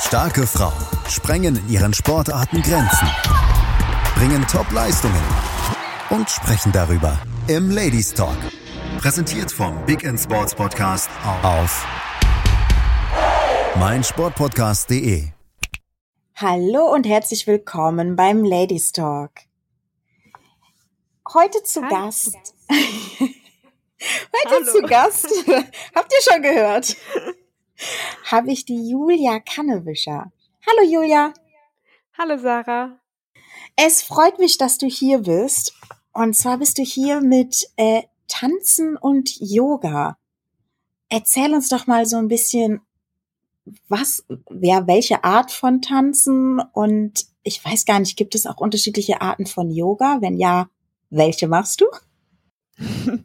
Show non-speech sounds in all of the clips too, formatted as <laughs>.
Starke Frauen sprengen in ihren Sportarten Grenzen, bringen Top-Leistungen und sprechen darüber im Ladies Talk. Präsentiert vom Big End Sports Podcast auf meinsportpodcast.de. Hallo und herzlich willkommen beim Ladies Talk. Heute zu Hi. Gast. <laughs> Heute Hallo. zu Gast. <laughs> Habt ihr schon gehört? <laughs> Habe ich die Julia Kannewischer. Hallo Julia. Hallo Sarah. Es freut mich, dass du hier bist. Und zwar bist du hier mit äh, Tanzen und Yoga. Erzähl uns doch mal so ein bisschen, was, ja, welche Art von Tanzen und ich weiß gar nicht, gibt es auch unterschiedliche Arten von Yoga? Wenn ja, welche machst du? <laughs>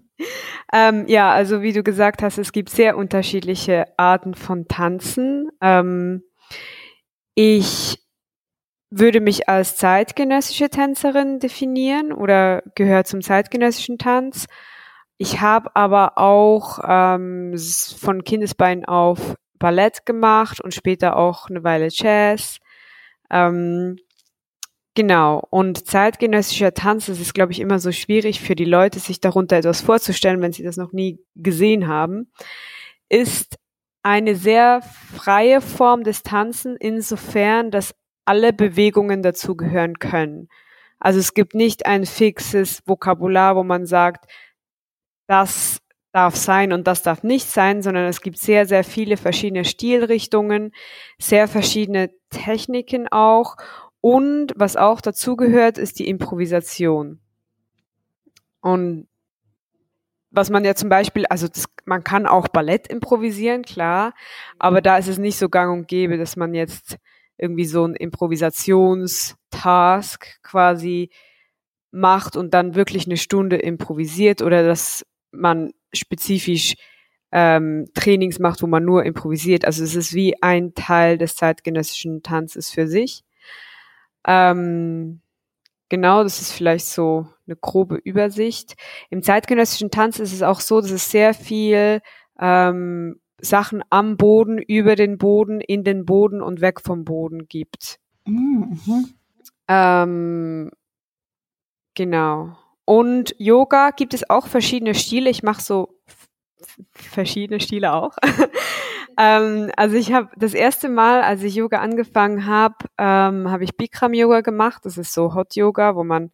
Ähm, ja, also wie du gesagt hast, es gibt sehr unterschiedliche Arten von Tanzen. Ähm, ich würde mich als zeitgenössische Tänzerin definieren oder gehöre zum zeitgenössischen Tanz. Ich habe aber auch ähm, von Kindesbein auf Ballett gemacht und später auch eine Weile Jazz. Ähm, Genau. Und zeitgenössischer Tanz, das ist, glaube ich, immer so schwierig für die Leute, sich darunter etwas vorzustellen, wenn sie das noch nie gesehen haben, ist eine sehr freie Form des Tanzen insofern, dass alle Bewegungen dazugehören können. Also es gibt nicht ein fixes Vokabular, wo man sagt, das darf sein und das darf nicht sein, sondern es gibt sehr, sehr viele verschiedene Stilrichtungen, sehr verschiedene Techniken auch und was auch dazugehört, ist die Improvisation. Und was man ja zum Beispiel, also das, man kann auch Ballett improvisieren, klar, aber da ist es nicht so gang und gäbe, dass man jetzt irgendwie so ein Improvisationstask quasi macht und dann wirklich eine Stunde improvisiert oder dass man spezifisch ähm, Trainings macht, wo man nur improvisiert. Also es ist wie ein Teil des zeitgenössischen Tanzes für sich. Ähm, genau, das ist vielleicht so eine grobe Übersicht. Im zeitgenössischen Tanz ist es auch so, dass es sehr viel ähm, Sachen am Boden, über den Boden, in den Boden und weg vom Boden gibt. Mhm. Ähm, genau. Und Yoga gibt es auch verschiedene Stile. Ich mache so verschiedene Stile auch. <laughs> ähm, also ich habe das erste Mal, als ich Yoga angefangen habe, ähm, habe ich Bikram Yoga gemacht. Das ist so Hot Yoga, wo man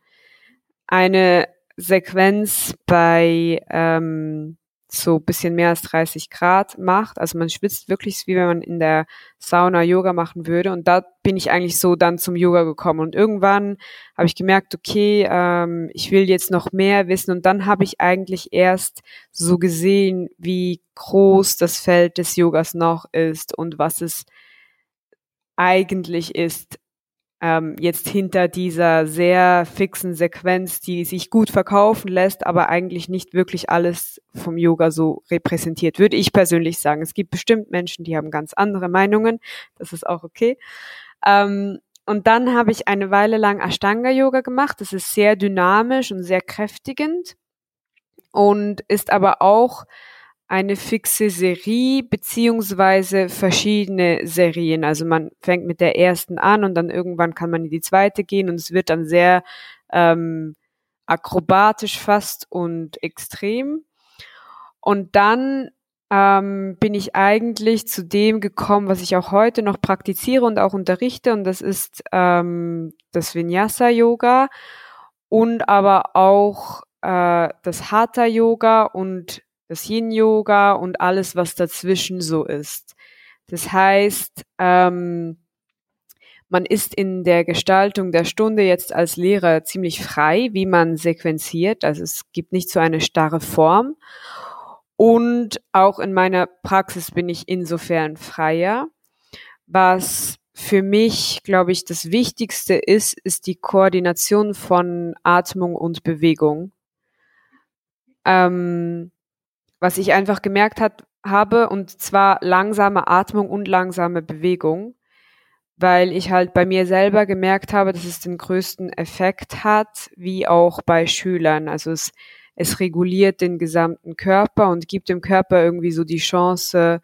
eine Sequenz bei ähm, so bisschen mehr als 30 Grad macht. Also man schwitzt wirklich, wie wenn man in der Sauna Yoga machen würde. Und da bin ich eigentlich so dann zum Yoga gekommen. Und irgendwann habe ich gemerkt, okay, ähm, ich will jetzt noch mehr wissen. Und dann habe ich eigentlich erst so gesehen, wie groß das Feld des Yogas noch ist und was es eigentlich ist, ähm, jetzt hinter dieser sehr fixen Sequenz, die sich gut verkaufen lässt, aber eigentlich nicht wirklich alles vom Yoga so repräsentiert, würde ich persönlich sagen. Es gibt bestimmt Menschen, die haben ganz andere Meinungen. Das ist auch okay. Ähm, und dann habe ich eine Weile lang Ashtanga-Yoga gemacht. Das ist sehr dynamisch und sehr kräftigend und ist aber auch eine fixe Serie beziehungsweise verschiedene Serien. Also man fängt mit der ersten an und dann irgendwann kann man in die zweite gehen und es wird dann sehr ähm, akrobatisch fast und extrem. Und dann ähm, bin ich eigentlich zu dem gekommen, was ich auch heute noch praktiziere und auch unterrichte, und das ist ähm, das Vinyasa-Yoga und aber auch äh, das Hatha-Yoga und das Yin-Yoga und alles, was dazwischen so ist. Das heißt, ähm, man ist in der Gestaltung der Stunde jetzt als Lehrer ziemlich frei, wie man sequenziert. Also es gibt nicht so eine starre Form. Und auch in meiner Praxis bin ich insofern freier. Was für mich, glaube ich, das Wichtigste ist, ist die Koordination von Atmung und Bewegung. Ähm, was ich einfach gemerkt hat, habe, und zwar langsame Atmung und langsame Bewegung, weil ich halt bei mir selber gemerkt habe, dass es den größten Effekt hat, wie auch bei Schülern. Also es, es reguliert den gesamten Körper und gibt dem Körper irgendwie so die Chance,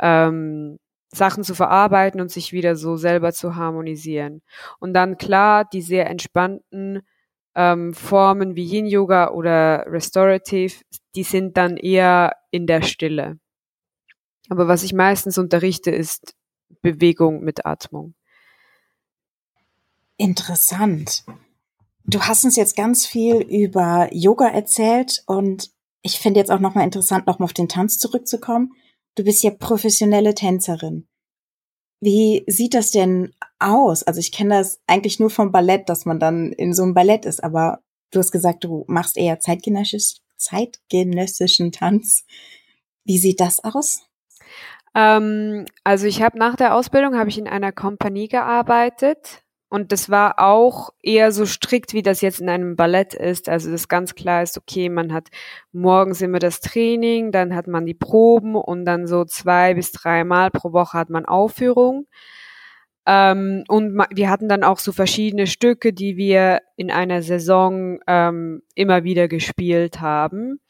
ähm, Sachen zu verarbeiten und sich wieder so selber zu harmonisieren. Und dann klar, die sehr entspannten ähm, Formen wie Yin Yoga oder Restorative, die sind dann eher in der Stille. Aber was ich meistens unterrichte, ist Bewegung mit Atmung. Interessant. Du hast uns jetzt ganz viel über Yoga erzählt und ich finde jetzt auch nochmal interessant, nochmal auf den Tanz zurückzukommen. Du bist ja professionelle Tänzerin. Wie sieht das denn aus? Also ich kenne das eigentlich nur vom Ballett, dass man dann in so einem Ballett ist, aber du hast gesagt, du machst eher zeitgenössisch, zeitgenössischen Tanz. Wie sieht das aus? Ähm, also ich habe nach der Ausbildung habe ich in einer Kompanie gearbeitet und das war auch eher so strikt, wie das jetzt in einem Ballett ist. Also das ganz klar ist, okay, man hat morgens immer das Training, dann hat man die Proben und dann so zwei bis dreimal pro Woche hat man Aufführung. Ähm, und wir hatten dann auch so verschiedene Stücke, die wir in einer Saison ähm, immer wieder gespielt haben.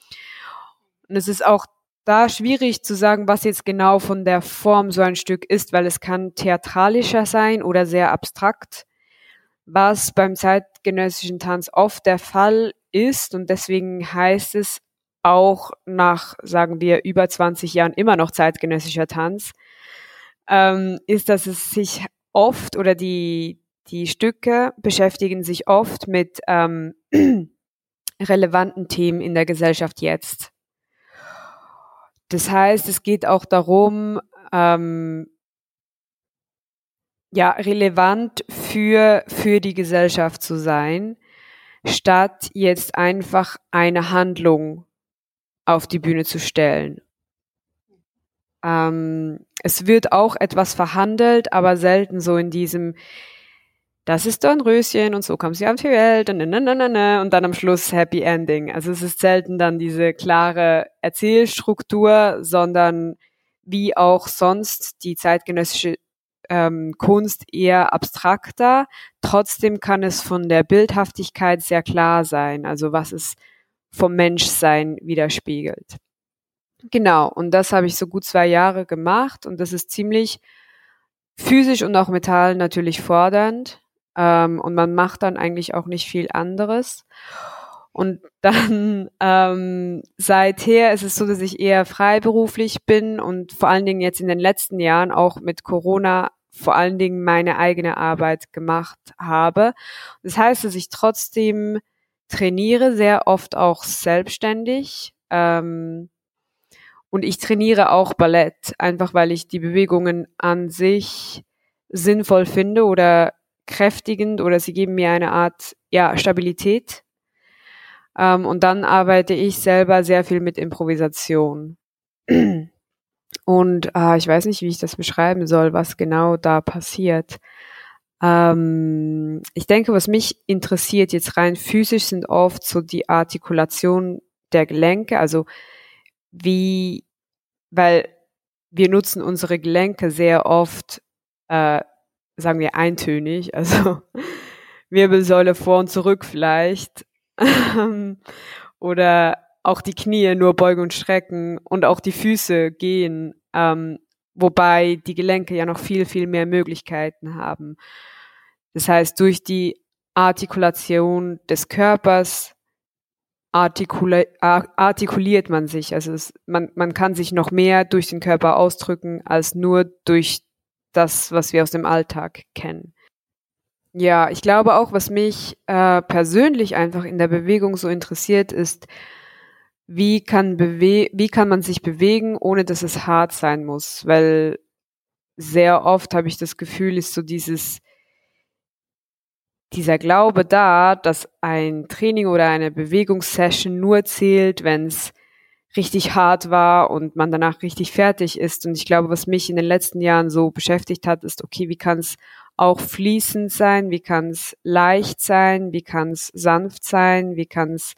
Und es ist auch da schwierig zu sagen, was jetzt genau von der Form so ein Stück ist, weil es kann theatralischer sein oder sehr abstrakt was beim zeitgenössischen Tanz oft der Fall ist und deswegen heißt es auch nach, sagen wir, über 20 Jahren immer noch zeitgenössischer Tanz, ähm, ist, dass es sich oft oder die, die Stücke beschäftigen sich oft mit ähm, <clears throat> relevanten Themen in der Gesellschaft jetzt. Das heißt, es geht auch darum, ähm, ja, relevant für, für die Gesellschaft zu sein, statt jetzt einfach eine Handlung auf die Bühne zu stellen. Ähm, es wird auch etwas verhandelt, aber selten so in diesem, das ist Dornröschen und so kam sie auf die Welt und, und dann am Schluss Happy Ending. Also es ist selten dann diese klare Erzählstruktur, sondern wie auch sonst die zeitgenössische ähm, Kunst eher abstrakter. Trotzdem kann es von der Bildhaftigkeit sehr klar sein, also was es vom Menschsein widerspiegelt. Genau, und das habe ich so gut zwei Jahre gemacht und das ist ziemlich physisch und auch mental natürlich fordernd. Ähm, und man macht dann eigentlich auch nicht viel anderes. Und <laughs> dann ähm, seither ist es so, dass ich eher freiberuflich bin und vor allen Dingen jetzt in den letzten Jahren auch mit Corona vor allen Dingen meine eigene Arbeit gemacht habe. Das heißt, dass ich trotzdem trainiere, sehr oft auch selbstständig. Ähm, und ich trainiere auch Ballett, einfach weil ich die Bewegungen an sich sinnvoll finde oder kräftigend oder sie geben mir eine Art ja, Stabilität. Ähm, und dann arbeite ich selber sehr viel mit Improvisation. <clears throat> Und äh, ich weiß nicht, wie ich das beschreiben soll, was genau da passiert. Ähm, ich denke, was mich interessiert jetzt rein physisch sind oft so die Artikulation der Gelenke, also wie, weil wir nutzen unsere Gelenke sehr oft, äh, sagen wir eintönig, <laughs> also Wirbelsäule vor und zurück vielleicht oder auch die Knie nur beugen und strecken und auch die Füße gehen, ähm, wobei die Gelenke ja noch viel, viel mehr Möglichkeiten haben. Das heißt, durch die Artikulation des Körpers artikula artikuliert man sich. Also es, man, man kann sich noch mehr durch den Körper ausdrücken als nur durch das, was wir aus dem Alltag kennen. Ja, ich glaube auch, was mich äh, persönlich einfach in der Bewegung so interessiert, ist, wie kann, bewe wie kann man sich bewegen, ohne dass es hart sein muss? Weil sehr oft habe ich das Gefühl, ist so dieses, dieser Glaube da, dass ein Training oder eine Bewegungssession nur zählt, wenn es richtig hart war und man danach richtig fertig ist. Und ich glaube, was mich in den letzten Jahren so beschäftigt hat, ist, okay, wie kann es auch fließend sein, wie kann es leicht sein, wie kann es sanft sein, wie kann es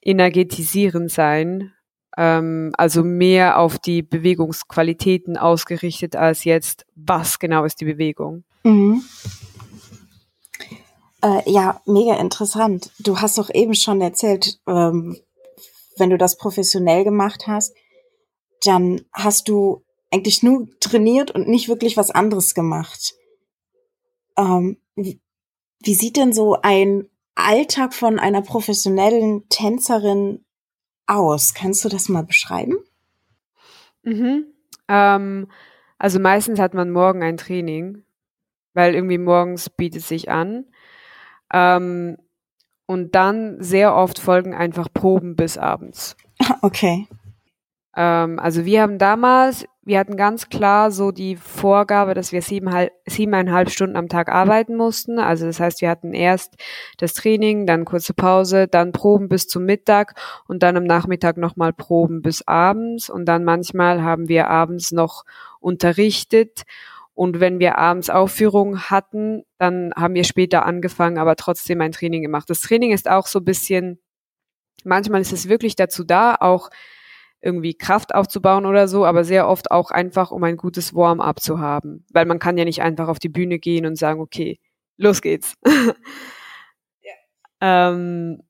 energetisierend sein, ähm, also mehr auf die Bewegungsqualitäten ausgerichtet als jetzt, was genau ist die Bewegung. Mhm. Äh, ja, mega interessant. Du hast doch eben schon erzählt, ähm, wenn du das professionell gemacht hast, dann hast du eigentlich nur trainiert und nicht wirklich was anderes gemacht. Ähm, wie, wie sieht denn so ein Alltag von einer professionellen Tänzerin aus? Kannst du das mal beschreiben? Mhm. Ähm, also meistens hat man morgen ein Training, weil irgendwie morgens bietet sich an. Ähm, und dann sehr oft folgen einfach Proben bis abends. <laughs> Okay. Ähm, also wir haben damals, wir hatten ganz klar so die Vorgabe, dass wir siebeneinhalb, siebeneinhalb Stunden am Tag arbeiten mussten. Also das heißt, wir hatten erst das Training, dann kurze Pause, dann Proben bis zum Mittag und dann am Nachmittag nochmal Proben bis abends. Und dann manchmal haben wir abends noch unterrichtet. Und wenn wir abends Aufführungen hatten, dann haben wir später angefangen, aber trotzdem ein Training gemacht. Das Training ist auch so ein bisschen, manchmal ist es wirklich dazu da, auch irgendwie Kraft aufzubauen oder so, aber sehr oft auch einfach, um ein gutes Warm-up zu haben. Weil man kann ja nicht einfach auf die Bühne gehen und sagen, okay, los geht's. <laughs> ja. ähm,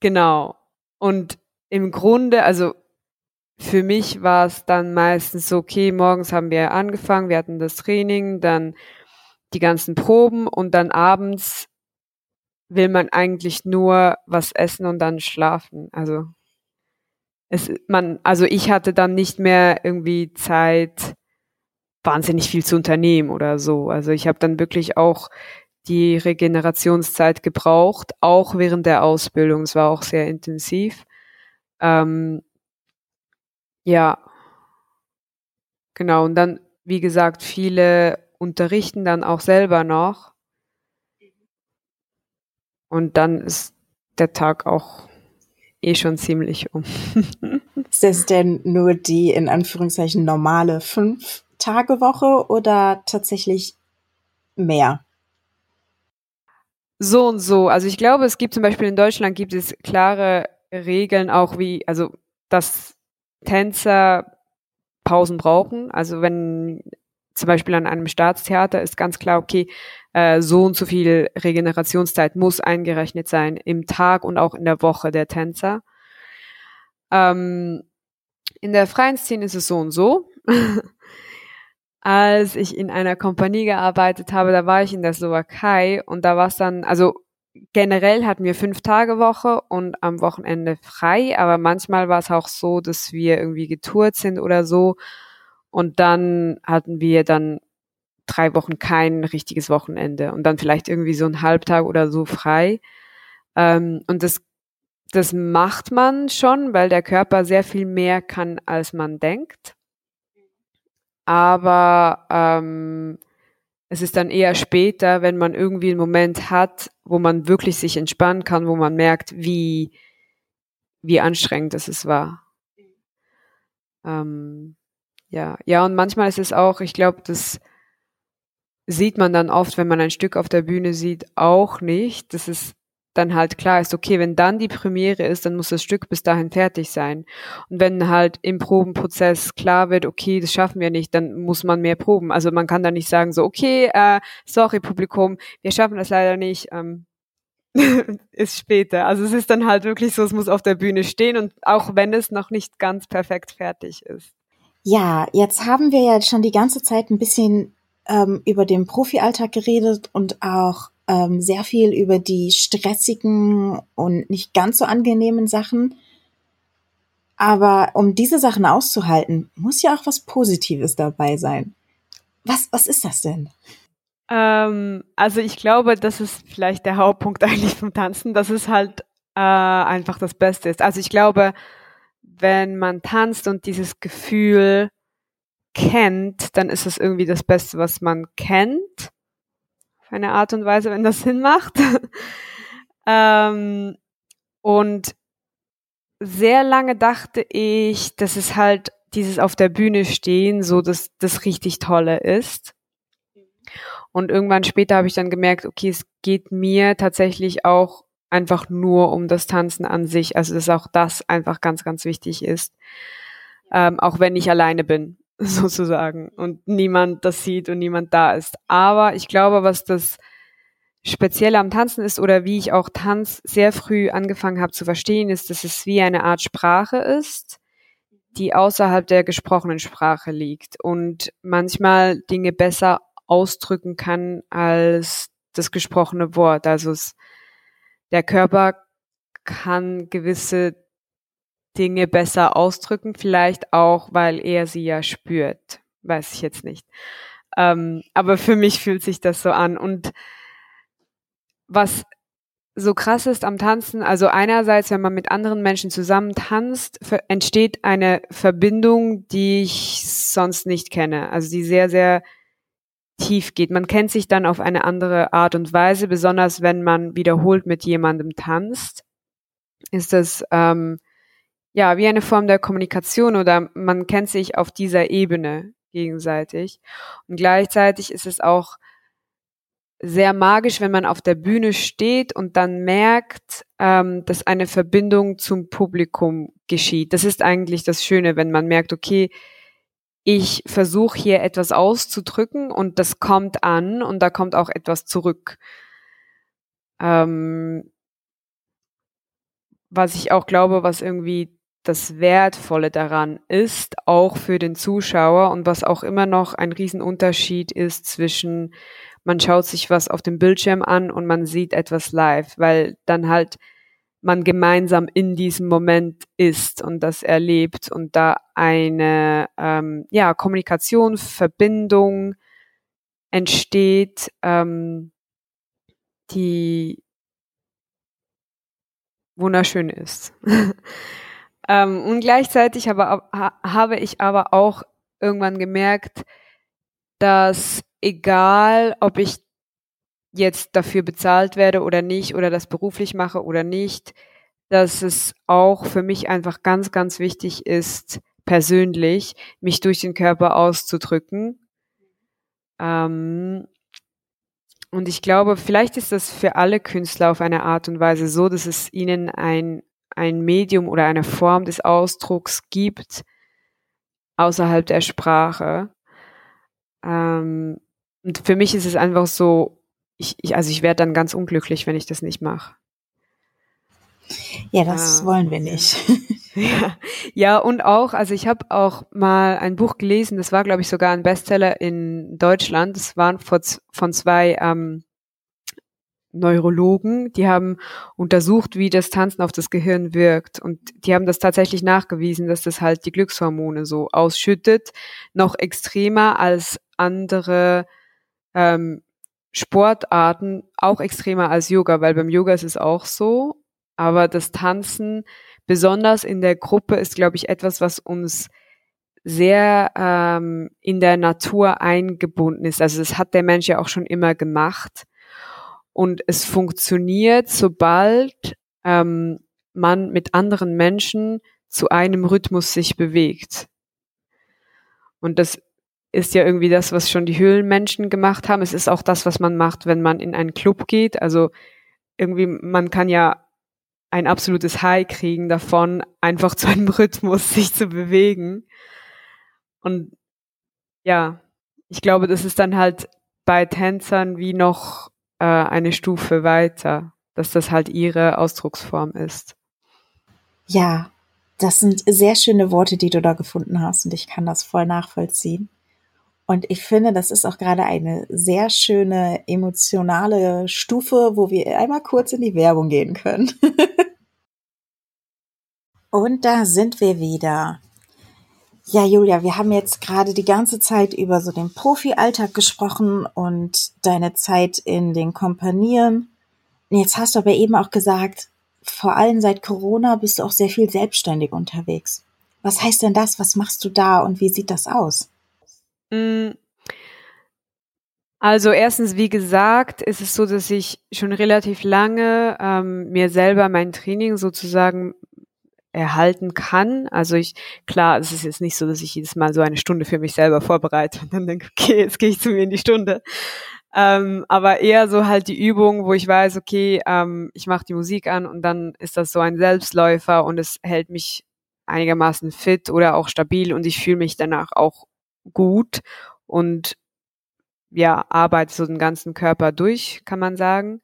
genau. Und im Grunde, also für mich war es dann meistens so, okay, morgens haben wir angefangen, wir hatten das Training, dann die ganzen Proben und dann abends will man eigentlich nur was essen und dann schlafen. Also es, man, also ich hatte dann nicht mehr irgendwie Zeit, wahnsinnig viel zu unternehmen oder so. Also ich habe dann wirklich auch die Regenerationszeit gebraucht, auch während der Ausbildung. Es war auch sehr intensiv. Ähm, ja, genau. Und dann, wie gesagt, viele unterrichten dann auch selber noch. Und dann ist der Tag auch eh schon ziemlich um. <laughs> ist das denn nur die in Anführungszeichen normale Fünf-Tage-Woche oder tatsächlich mehr? So und so. Also ich glaube, es gibt zum Beispiel in Deutschland gibt es klare Regeln auch wie, also dass Tänzer Pausen brauchen. Also wenn zum Beispiel an einem Staatstheater ist ganz klar, okay, äh, so und so viel Regenerationszeit muss eingerechnet sein im Tag und auch in der Woche der Tänzer. Ähm, in der freien Szene ist es so und so. <laughs> Als ich in einer Kompanie gearbeitet habe, da war ich in der Slowakei und da war es dann, also generell hatten wir fünf Tage Woche und am Wochenende frei, aber manchmal war es auch so, dass wir irgendwie getourt sind oder so und dann hatten wir dann drei Wochen kein richtiges Wochenende und dann vielleicht irgendwie so ein Halbtag oder so frei. Ähm, und das, das macht man schon, weil der Körper sehr viel mehr kann, als man denkt. Aber ähm, es ist dann eher später, wenn man irgendwie einen Moment hat, wo man wirklich sich entspannen kann, wo man merkt, wie, wie anstrengend es war. Ähm, ja, ja, und manchmal ist es auch, ich glaube, das sieht man dann oft, wenn man ein Stück auf der Bühne sieht, auch nicht, dass es dann halt klar ist, okay, wenn dann die Premiere ist, dann muss das Stück bis dahin fertig sein. Und wenn halt im Probenprozess klar wird, okay, das schaffen wir nicht, dann muss man mehr proben. Also man kann da nicht sagen, so, okay, äh, sorry Publikum, wir schaffen das leider nicht, ähm, <laughs> ist später. Also es ist dann halt wirklich so, es muss auf der Bühne stehen und auch wenn es noch nicht ganz perfekt fertig ist. Ja, jetzt haben wir ja schon die ganze Zeit ein bisschen ähm, über den Profialltag geredet und auch ähm, sehr viel über die stressigen und nicht ganz so angenehmen Sachen. Aber um diese Sachen auszuhalten, muss ja auch was Positives dabei sein. Was, was ist das denn? Ähm, also ich glaube, das ist vielleicht der Hauptpunkt <laughs> eigentlich vom Tanzen, dass es halt äh, einfach das Beste ist. Also ich glaube, wenn man tanzt und dieses Gefühl kennt, dann ist es irgendwie das Beste, was man kennt. Eine Art und Weise, wenn das <laughs> Sinn macht. ähm, und sehr lange dachte ich, dass es halt dieses auf der Bühne stehen, so dass das richtig tolle ist. Und irgendwann später habe ich dann gemerkt, okay, es geht mir tatsächlich auch einfach nur um das Tanzen an sich. Also dass auch das einfach ganz, ganz wichtig ist. Ähm, auch wenn ich alleine bin, <laughs> sozusagen, und niemand das sieht und niemand da ist. Aber ich glaube, was das Spezielle am Tanzen ist oder wie ich auch Tanz sehr früh angefangen habe zu verstehen, ist, dass es wie eine Art Sprache ist, die außerhalb der gesprochenen Sprache liegt und manchmal Dinge besser ausdrücken kann als das gesprochene Wort. Also es, der Körper kann gewisse Dinge besser ausdrücken, vielleicht auch, weil er sie ja spürt. Weiß ich jetzt nicht. Ähm, aber für mich fühlt sich das so an. Und was so krass ist am Tanzen, also einerseits, wenn man mit anderen Menschen zusammen tanzt, entsteht eine Verbindung, die ich sonst nicht kenne. Also die sehr, sehr tief geht. Man kennt sich dann auf eine andere Art und Weise, besonders wenn man wiederholt mit jemandem tanzt. Ist das ähm, ja wie eine Form der Kommunikation oder man kennt sich auf dieser Ebene gegenseitig. Und gleichzeitig ist es auch sehr magisch, wenn man auf der Bühne steht und dann merkt, ähm, dass eine Verbindung zum Publikum geschieht. Das ist eigentlich das Schöne, wenn man merkt, okay, ich versuche hier etwas auszudrücken und das kommt an und da kommt auch etwas zurück. Ähm, was ich auch glaube, was irgendwie das Wertvolle daran ist, auch für den Zuschauer und was auch immer noch ein Riesenunterschied ist zwischen man schaut sich was auf dem Bildschirm an und man sieht etwas live, weil dann halt man gemeinsam in diesem Moment ist und das erlebt und da eine ähm, ja, Kommunikation, Verbindung entsteht, ähm, die wunderschön ist. <laughs> ähm, und gleichzeitig habe, habe ich aber auch irgendwann gemerkt, dass egal, ob ich jetzt dafür bezahlt werde oder nicht oder das beruflich mache oder nicht, dass es auch für mich einfach ganz, ganz wichtig ist, persönlich mich durch den Körper auszudrücken. Ähm, und ich glaube, vielleicht ist das für alle Künstler auf eine Art und Weise so, dass es ihnen ein, ein Medium oder eine Form des Ausdrucks gibt außerhalb der Sprache. Ähm, und für mich ist es einfach so, ich, ich also ich werde dann ganz unglücklich, wenn ich das nicht mache. Ja, das ah, wollen wir nicht. Ja. <laughs> <laughs> ja, und auch, also ich habe auch mal ein Buch gelesen, das war, glaube ich, sogar ein Bestseller in Deutschland. Das waren von zwei ähm, Neurologen, die haben untersucht, wie das Tanzen auf das Gehirn wirkt. Und die haben das tatsächlich nachgewiesen, dass das halt die Glückshormone so ausschüttet, noch extremer als andere ähm, Sportarten auch extremer als Yoga, weil beim Yoga ist es auch so. Aber das Tanzen, besonders in der Gruppe, ist, glaube ich, etwas, was uns sehr ähm, in der Natur eingebunden ist. Also das hat der Mensch ja auch schon immer gemacht. Und es funktioniert, sobald ähm, man mit anderen Menschen zu einem Rhythmus sich bewegt. Und das ist ja irgendwie das, was schon die Höhlenmenschen gemacht haben. Es ist auch das, was man macht, wenn man in einen Club geht. Also irgendwie, man kann ja ein absolutes High kriegen davon, einfach zu einem <laughs> Rhythmus sich zu bewegen. Und ja, ich glaube, das ist dann halt bei Tänzern wie noch äh, eine Stufe weiter, dass das halt ihre Ausdrucksform ist. Ja, das sind sehr schöne Worte, die du da gefunden hast und ich kann das voll nachvollziehen. Und ich finde, das ist auch gerade eine sehr schöne emotionale Stufe, wo wir einmal kurz in die Werbung gehen können. <laughs> Und da sind wir wieder. Ja, Julia, wir haben jetzt gerade die ganze Zeit über so den Profi-Alltag gesprochen und deine Zeit in den Kompanien. Jetzt hast du aber eben auch gesagt, vor allem seit Corona bist du auch sehr viel selbstständig unterwegs. Was heißt denn das? Was machst du da und wie sieht das aus? Mm. Also erstens, wie gesagt, ist es so, dass ich schon relativ lange ähm, mir selber mein Training sozusagen erhalten kann. Also ich, klar, es ist jetzt nicht so, dass ich jedes Mal so eine Stunde für mich selber vorbereite und dann denke, <laughs> okay, jetzt gehe ich zu mir in die Stunde. Ähm, aber eher so halt die Übung, wo ich weiß, okay, ähm, ich mache die Musik an und dann ist das so ein Selbstläufer und es hält mich einigermaßen fit oder auch stabil und ich fühle mich danach auch gut und ja, arbeitet so den ganzen Körper durch, kann man sagen.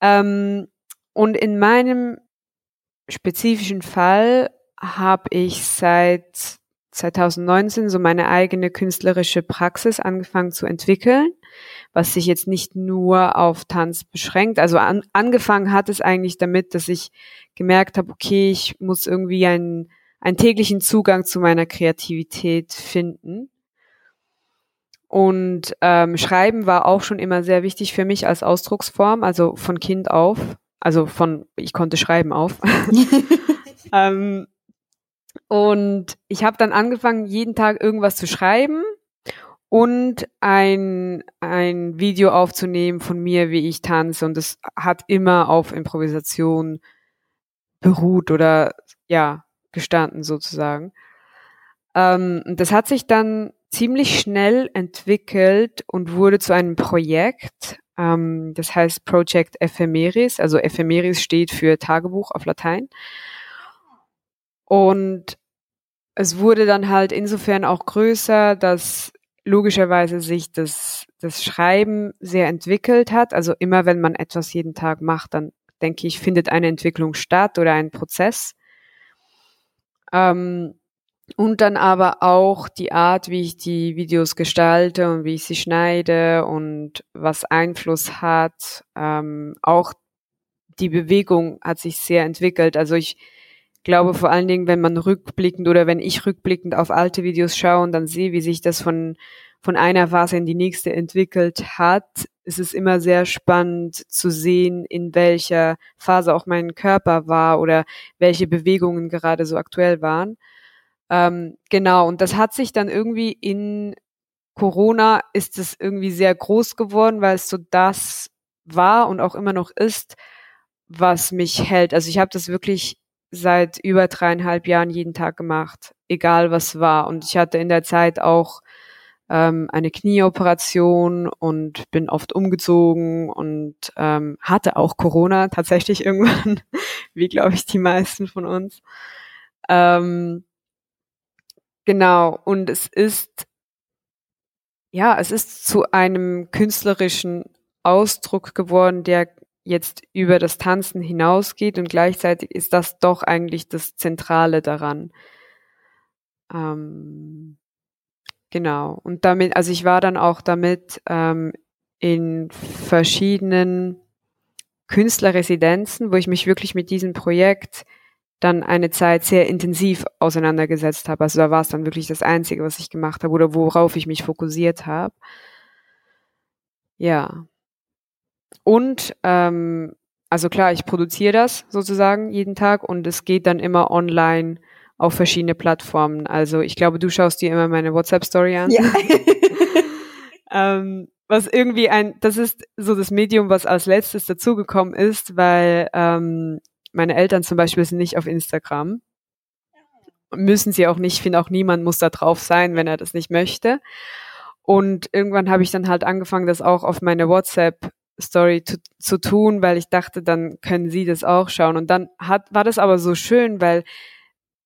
Ähm, und in meinem spezifischen Fall habe ich seit 2019 so meine eigene künstlerische Praxis angefangen zu entwickeln, was sich jetzt nicht nur auf Tanz beschränkt. Also an, angefangen hat es eigentlich damit, dass ich gemerkt habe, okay, ich muss irgendwie einen, einen täglichen Zugang zu meiner Kreativität finden. Und ähm, Schreiben war auch schon immer sehr wichtig für mich als Ausdrucksform, also von Kind auf, also von ich konnte schreiben auf. <laughs> <laughs> ähm, und ich habe dann angefangen, jeden Tag irgendwas zu schreiben und ein, ein Video aufzunehmen von mir, wie ich tanze. Und es hat immer auf Improvisation beruht oder ja, gestanden sozusagen. Ähm, das hat sich dann ziemlich schnell entwickelt und wurde zu einem Projekt. Ähm, das heißt Project Ephemeris. Also Ephemeris steht für Tagebuch auf Latein. Und es wurde dann halt insofern auch größer, dass logischerweise sich das, das Schreiben sehr entwickelt hat. Also immer wenn man etwas jeden Tag macht, dann denke ich, findet eine Entwicklung statt oder ein Prozess. Ähm, und dann aber auch die Art, wie ich die Videos gestalte und wie ich sie schneide und was Einfluss hat. Ähm, auch die Bewegung hat sich sehr entwickelt. Also ich glaube vor allen Dingen, wenn man rückblickend oder wenn ich rückblickend auf alte Videos schaue und dann sehe, wie sich das von, von einer Phase in die nächste entwickelt hat, ist es immer sehr spannend zu sehen, in welcher Phase auch mein Körper war oder welche Bewegungen gerade so aktuell waren. Ähm, genau, und das hat sich dann irgendwie in Corona ist es irgendwie sehr groß geworden, weil es so das war und auch immer noch ist, was mich hält. Also ich habe das wirklich seit über dreieinhalb Jahren jeden Tag gemacht, egal was war. Und ich hatte in der Zeit auch ähm, eine Knieoperation und bin oft umgezogen und ähm, hatte auch Corona tatsächlich <laughs> irgendwann, wie glaube ich die meisten von uns. Ähm, Genau, und es ist, ja, es ist zu einem künstlerischen Ausdruck geworden, der jetzt über das Tanzen hinausgeht und gleichzeitig ist das doch eigentlich das Zentrale daran. Ähm, genau. Und damit, also ich war dann auch damit ähm, in verschiedenen Künstlerresidenzen, wo ich mich wirklich mit diesem Projekt dann eine Zeit sehr intensiv auseinandergesetzt habe. Also da war es dann wirklich das Einzige, was ich gemacht habe oder worauf ich mich fokussiert habe. Ja. Und ähm, also klar, ich produziere das sozusagen jeden Tag und es geht dann immer online auf verschiedene Plattformen. Also ich glaube, du schaust dir immer meine WhatsApp-Story an. Ja. <laughs> ähm, was irgendwie ein, das ist so das Medium, was als letztes dazugekommen ist, weil ähm, meine Eltern zum Beispiel sind nicht auf Instagram. Müssen sie auch nicht. Ich finde auch niemand muss da drauf sein, wenn er das nicht möchte. Und irgendwann habe ich dann halt angefangen, das auch auf meine WhatsApp Story zu, zu tun, weil ich dachte, dann können sie das auch schauen. Und dann hat, war das aber so schön, weil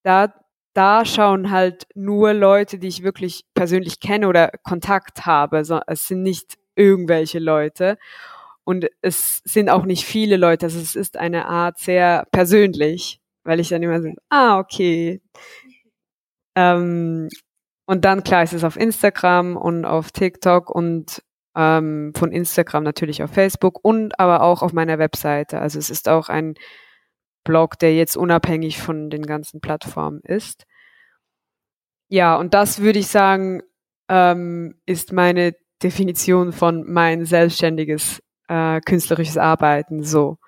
da, da schauen halt nur Leute, die ich wirklich persönlich kenne oder Kontakt habe. So, es sind nicht irgendwelche Leute. Und es sind auch nicht viele Leute, also es ist eine Art sehr persönlich, weil ich dann immer so, ah, okay. Ähm, und dann, klar, ist es auf Instagram und auf TikTok und ähm, von Instagram natürlich auf Facebook und aber auch auf meiner Webseite. Also es ist auch ein Blog, der jetzt unabhängig von den ganzen Plattformen ist. Ja, und das würde ich sagen, ähm, ist meine Definition von mein selbstständiges äh, künstlerisches Arbeiten so.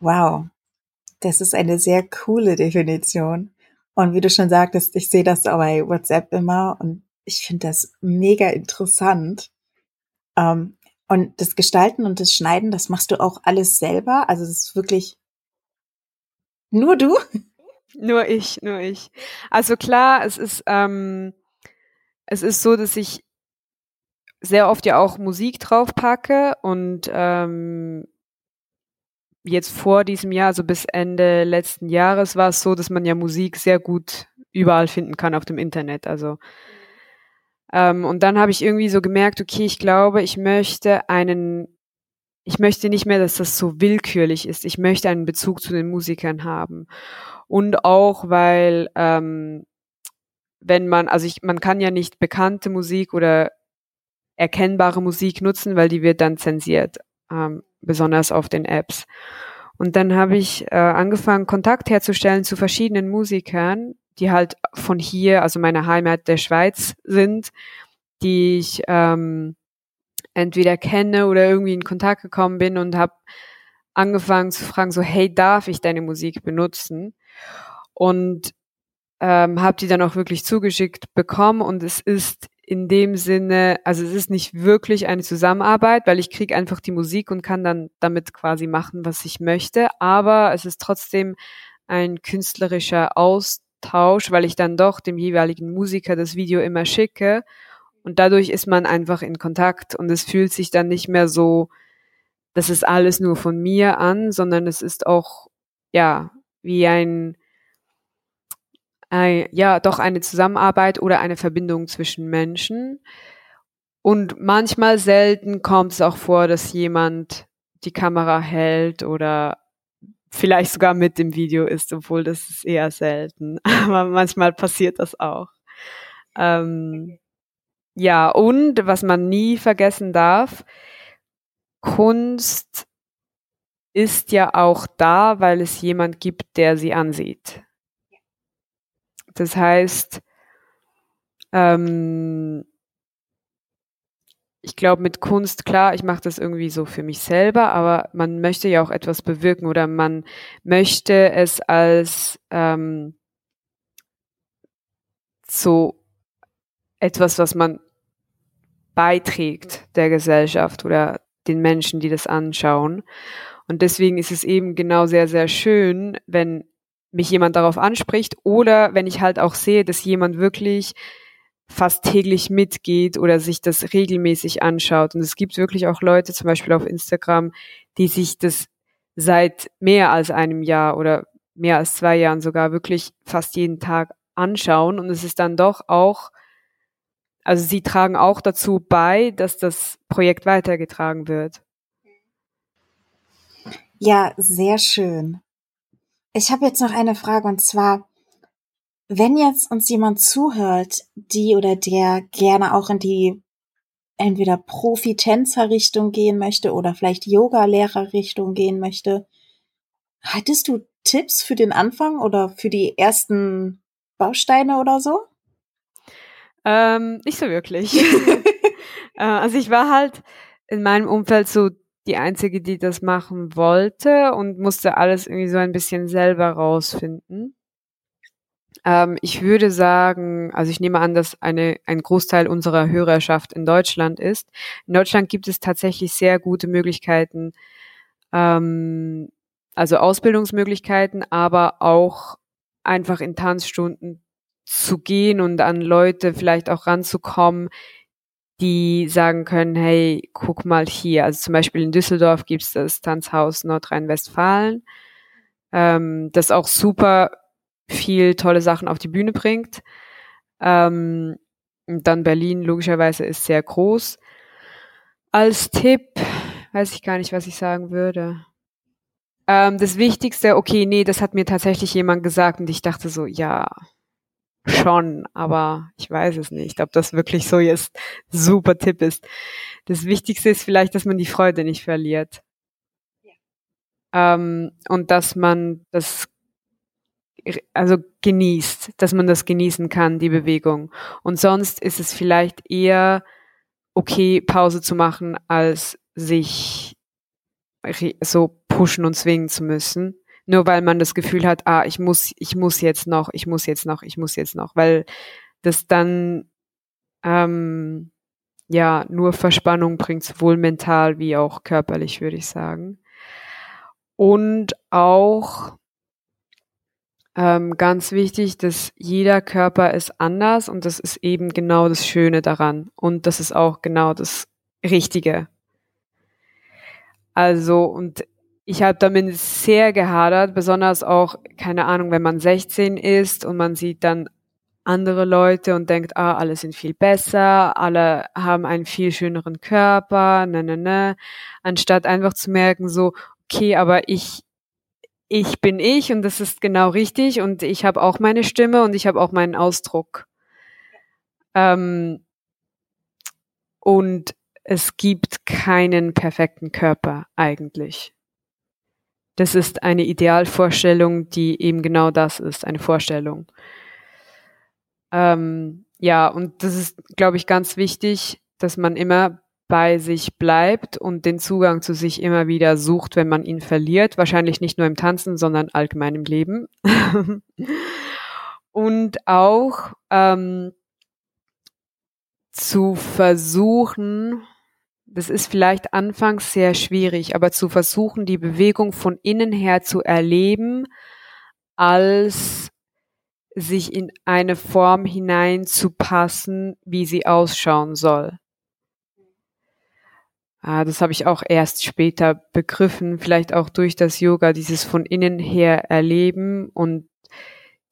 Wow, das ist eine sehr coole Definition. Und wie du schon sagtest, ich sehe das auch bei WhatsApp immer und ich finde das mega interessant. Ähm, und das Gestalten und das Schneiden, das machst du auch alles selber? Also es ist wirklich nur du? Nur ich, nur ich. Also klar, es ist, ähm, es ist so, dass ich sehr oft ja auch Musik drauf packe und ähm, jetzt vor diesem Jahr, also bis Ende letzten Jahres, war es so, dass man ja Musik sehr gut überall finden kann auf dem Internet. Also ähm, und dann habe ich irgendwie so gemerkt, okay, ich glaube, ich möchte einen ich möchte nicht mehr, dass das so willkürlich ist. Ich möchte einen Bezug zu den Musikern haben. Und auch, weil ähm, wenn man, also ich, man kann ja nicht bekannte Musik oder erkennbare Musik nutzen, weil die wird dann zensiert, ähm, besonders auf den Apps. Und dann habe ich äh, angefangen, Kontakt herzustellen zu verschiedenen Musikern, die halt von hier, also meiner Heimat der Schweiz sind, die ich ähm, entweder kenne oder irgendwie in Kontakt gekommen bin und habe angefangen zu fragen, so, hey, darf ich deine Musik benutzen? Und ähm, habe die dann auch wirklich zugeschickt bekommen und es ist in dem Sinne, also es ist nicht wirklich eine Zusammenarbeit, weil ich kriege einfach die Musik und kann dann damit quasi machen, was ich möchte, aber es ist trotzdem ein künstlerischer Austausch, weil ich dann doch dem jeweiligen Musiker das Video immer schicke. Und dadurch ist man einfach in Kontakt und es fühlt sich dann nicht mehr so, das ist alles nur von mir an, sondern es ist auch, ja, wie ein, ein ja, doch eine Zusammenarbeit oder eine Verbindung zwischen Menschen. Und manchmal selten kommt es auch vor, dass jemand die Kamera hält oder vielleicht sogar mit dem Video ist, obwohl das ist eher selten. <laughs> Aber manchmal passiert das auch. Ähm, ja, und was man nie vergessen darf, Kunst ist ja auch da, weil es jemand gibt, der sie ansieht. Das heißt, ähm, ich glaube, mit Kunst, klar, ich mache das irgendwie so für mich selber, aber man möchte ja auch etwas bewirken oder man möchte es als ähm, so etwas, was man beiträgt der Gesellschaft oder den Menschen, die das anschauen. Und deswegen ist es eben genau sehr, sehr schön, wenn mich jemand darauf anspricht oder wenn ich halt auch sehe, dass jemand wirklich fast täglich mitgeht oder sich das regelmäßig anschaut. Und es gibt wirklich auch Leute, zum Beispiel auf Instagram, die sich das seit mehr als einem Jahr oder mehr als zwei Jahren sogar wirklich fast jeden Tag anschauen. Und es ist dann doch auch also sie tragen auch dazu bei, dass das Projekt weitergetragen wird. Ja, sehr schön. Ich habe jetzt noch eine Frage und zwar, wenn jetzt uns jemand zuhört, die oder der gerne auch in die entweder Profi-Tänzer-Richtung gehen möchte oder vielleicht Yoga-Lehrer-Richtung gehen möchte, hattest du Tipps für den Anfang oder für die ersten Bausteine oder so? Ähm, nicht so wirklich. <laughs> äh, also ich war halt in meinem Umfeld so die Einzige, die das machen wollte und musste alles irgendwie so ein bisschen selber rausfinden. Ähm, ich würde sagen, also ich nehme an, dass eine, ein Großteil unserer Hörerschaft in Deutschland ist. In Deutschland gibt es tatsächlich sehr gute Möglichkeiten, ähm, also Ausbildungsmöglichkeiten, aber auch einfach in Tanzstunden zu gehen und an Leute vielleicht auch ranzukommen, die sagen können, hey, guck mal hier. Also zum Beispiel in Düsseldorf gibt's das Tanzhaus Nordrhein-Westfalen, ähm, das auch super viel tolle Sachen auf die Bühne bringt. Ähm, und dann Berlin logischerweise ist sehr groß. Als Tipp weiß ich gar nicht, was ich sagen würde. Ähm, das Wichtigste, okay, nee, das hat mir tatsächlich jemand gesagt und ich dachte so, ja, schon, aber ich weiß es nicht, ob das wirklich so jetzt super Tipp ist. Das Wichtigste ist vielleicht, dass man die Freude nicht verliert. Ja. Ähm, und dass man das also genießt, dass man das genießen kann, die Bewegung. Und sonst ist es vielleicht eher okay, Pause zu machen, als sich so pushen und zwingen zu müssen nur weil man das Gefühl hat, ah, ich muss, ich muss jetzt noch, ich muss jetzt noch, ich muss jetzt noch, weil das dann ähm, ja nur Verspannung bringt, sowohl mental wie auch körperlich, würde ich sagen. Und auch ähm, ganz wichtig, dass jeder Körper ist anders und das ist eben genau das Schöne daran und das ist auch genau das Richtige. Also und ich habe damit sehr gehadert, besonders auch, keine Ahnung, wenn man 16 ist und man sieht dann andere Leute und denkt, ah, alle sind viel besser, alle haben einen viel schöneren Körper, ne, ne, ne, anstatt einfach zu merken, so, okay, aber ich, ich bin ich und das ist genau richtig und ich habe auch meine Stimme und ich habe auch meinen Ausdruck. Ähm, und es gibt keinen perfekten Körper eigentlich. Das ist eine Idealvorstellung, die eben genau das ist, eine Vorstellung. Ähm, ja, und das ist, glaube ich, ganz wichtig, dass man immer bei sich bleibt und den Zugang zu sich immer wieder sucht, wenn man ihn verliert. Wahrscheinlich nicht nur im Tanzen, sondern allgemein im Leben. <laughs> und auch ähm, zu versuchen, das ist vielleicht anfangs sehr schwierig, aber zu versuchen, die Bewegung von innen her zu erleben, als sich in eine Form hineinzupassen, wie sie ausschauen soll. Ah, das habe ich auch erst später begriffen, vielleicht auch durch das Yoga, dieses von innen her erleben und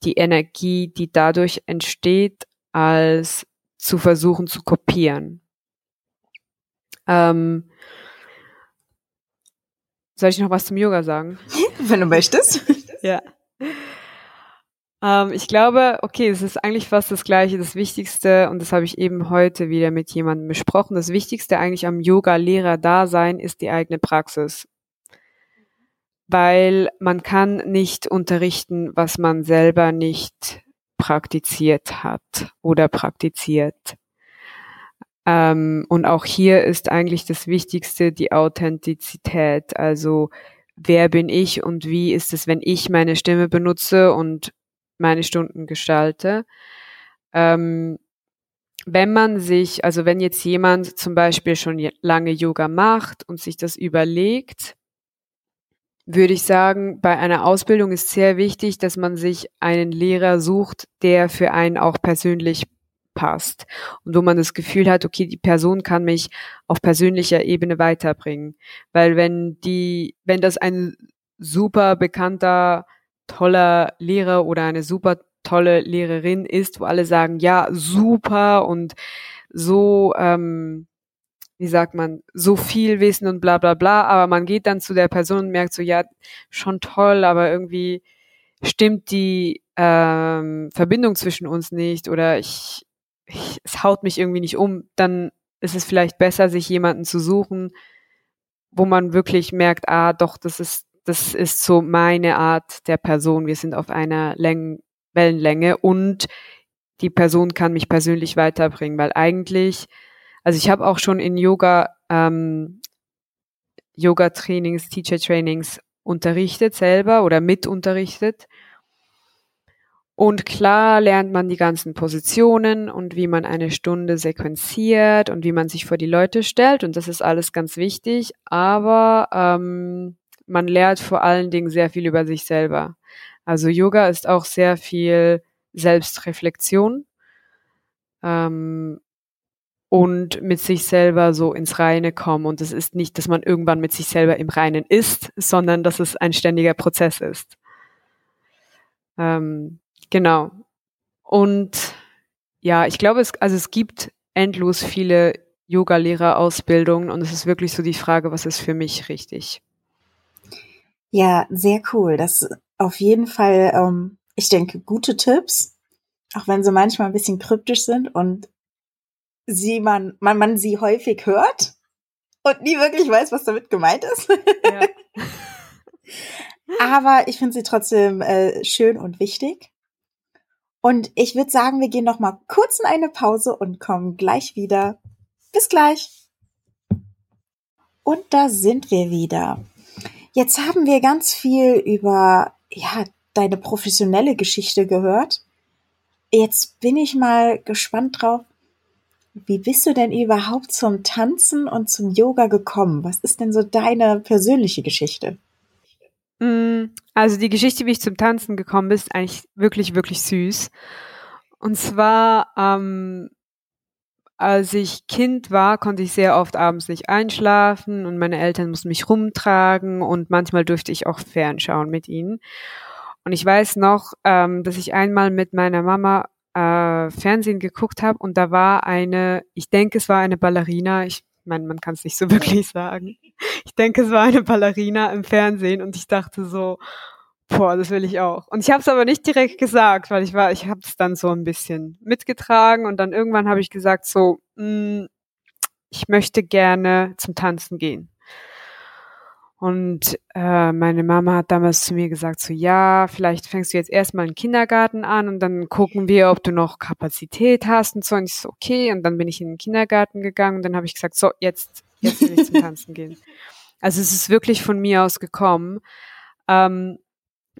die Energie, die dadurch entsteht, als zu versuchen zu kopieren. Ähm, soll ich noch was zum Yoga sagen? <laughs> Wenn du möchtest. <laughs> ja. Ähm, ich glaube, okay, es ist eigentlich fast das Gleiche. Das Wichtigste, und das habe ich eben heute wieder mit jemandem besprochen, das Wichtigste eigentlich am Yoga-Lehrer-Dasein ist die eigene Praxis. Weil man kann nicht unterrichten, was man selber nicht praktiziert hat oder praktiziert. Ähm, und auch hier ist eigentlich das Wichtigste die Authentizität. Also wer bin ich und wie ist es, wenn ich meine Stimme benutze und meine Stunden gestalte. Ähm, wenn man sich, also wenn jetzt jemand zum Beispiel schon lange Yoga macht und sich das überlegt, würde ich sagen, bei einer Ausbildung ist sehr wichtig, dass man sich einen Lehrer sucht, der für einen auch persönlich passt und wo man das Gefühl hat, okay, die Person kann mich auf persönlicher Ebene weiterbringen, weil wenn die, wenn das ein super bekannter toller Lehrer oder eine super tolle Lehrerin ist, wo alle sagen, ja, super und so, ähm, wie sagt man, so viel Wissen und bla bla bla, aber man geht dann zu der Person und merkt so, ja, schon toll, aber irgendwie stimmt die ähm, Verbindung zwischen uns nicht oder ich, ich, es haut mich irgendwie nicht um, dann ist es vielleicht besser, sich jemanden zu suchen, wo man wirklich merkt, ah, doch, das ist das ist so meine Art der Person. Wir sind auf einer Läng Wellenlänge und die Person kann mich persönlich weiterbringen, weil eigentlich, also ich habe auch schon in Yoga, ähm, Yoga-Trainings, Teacher-Trainings unterrichtet selber oder mitunterrichtet. Und klar lernt man die ganzen Positionen und wie man eine Stunde sequenziert und wie man sich vor die Leute stellt. Und das ist alles ganz wichtig. Aber ähm, man lernt vor allen Dingen sehr viel über sich selber. Also Yoga ist auch sehr viel Selbstreflexion ähm, und mit sich selber so ins Reine kommen. Und es ist nicht, dass man irgendwann mit sich selber im Reinen ist, sondern dass es ein ständiger Prozess ist. Ähm, genau. Und ja, ich glaube, es, also es gibt endlos viele Yoga-Lehrerausbildungen und es ist wirklich so die Frage, was ist für mich richtig? Ja, sehr cool. Das auf jeden Fall, ähm, ich denke, gute Tipps, auch wenn sie manchmal ein bisschen kryptisch sind und sie man, man, man sie häufig hört und nie wirklich weiß, was damit gemeint ist. Ja. <laughs> Aber ich finde sie trotzdem äh, schön und wichtig. Und ich würde sagen, wir gehen noch mal kurz in eine Pause und kommen gleich wieder. Bis gleich. Und da sind wir wieder. Jetzt haben wir ganz viel über, ja, deine professionelle Geschichte gehört. Jetzt bin ich mal gespannt drauf. Wie bist du denn überhaupt zum Tanzen und zum Yoga gekommen? Was ist denn so deine persönliche Geschichte? Mm, also die Geschichte, wie ich zum Tanzen gekommen bin, ist eigentlich wirklich, wirklich süß. Und zwar ähm, als ich Kind war, konnte ich sehr oft abends nicht einschlafen und meine Eltern mussten mich rumtragen und manchmal durfte ich auch fernschauen mit ihnen. Und ich weiß noch, ähm, dass ich einmal mit meiner Mama äh, Fernsehen geguckt habe und da war eine, ich denke, es war eine Ballerina, ich meine, man kann es nicht so <laughs> wirklich sagen. Ich denke, es war eine Ballerina im Fernsehen und ich dachte so, boah, das will ich auch. Und ich habe es aber nicht direkt gesagt, weil ich war, ich habe es dann so ein bisschen mitgetragen und dann irgendwann habe ich gesagt so, mh, hm, ich möchte gerne zum Tanzen gehen. Und äh, meine Mama hat damals zu mir gesagt, so ja, vielleicht fängst du jetzt erstmal einen Kindergarten an und dann gucken wir, ob du noch Kapazität hast und so. Und ich so, okay. Und dann bin ich in den Kindergarten gegangen und dann habe ich gesagt, so, jetzt, jetzt will ich zum Tanzen gehen. <laughs> Also es ist wirklich von mir aus gekommen. Ähm,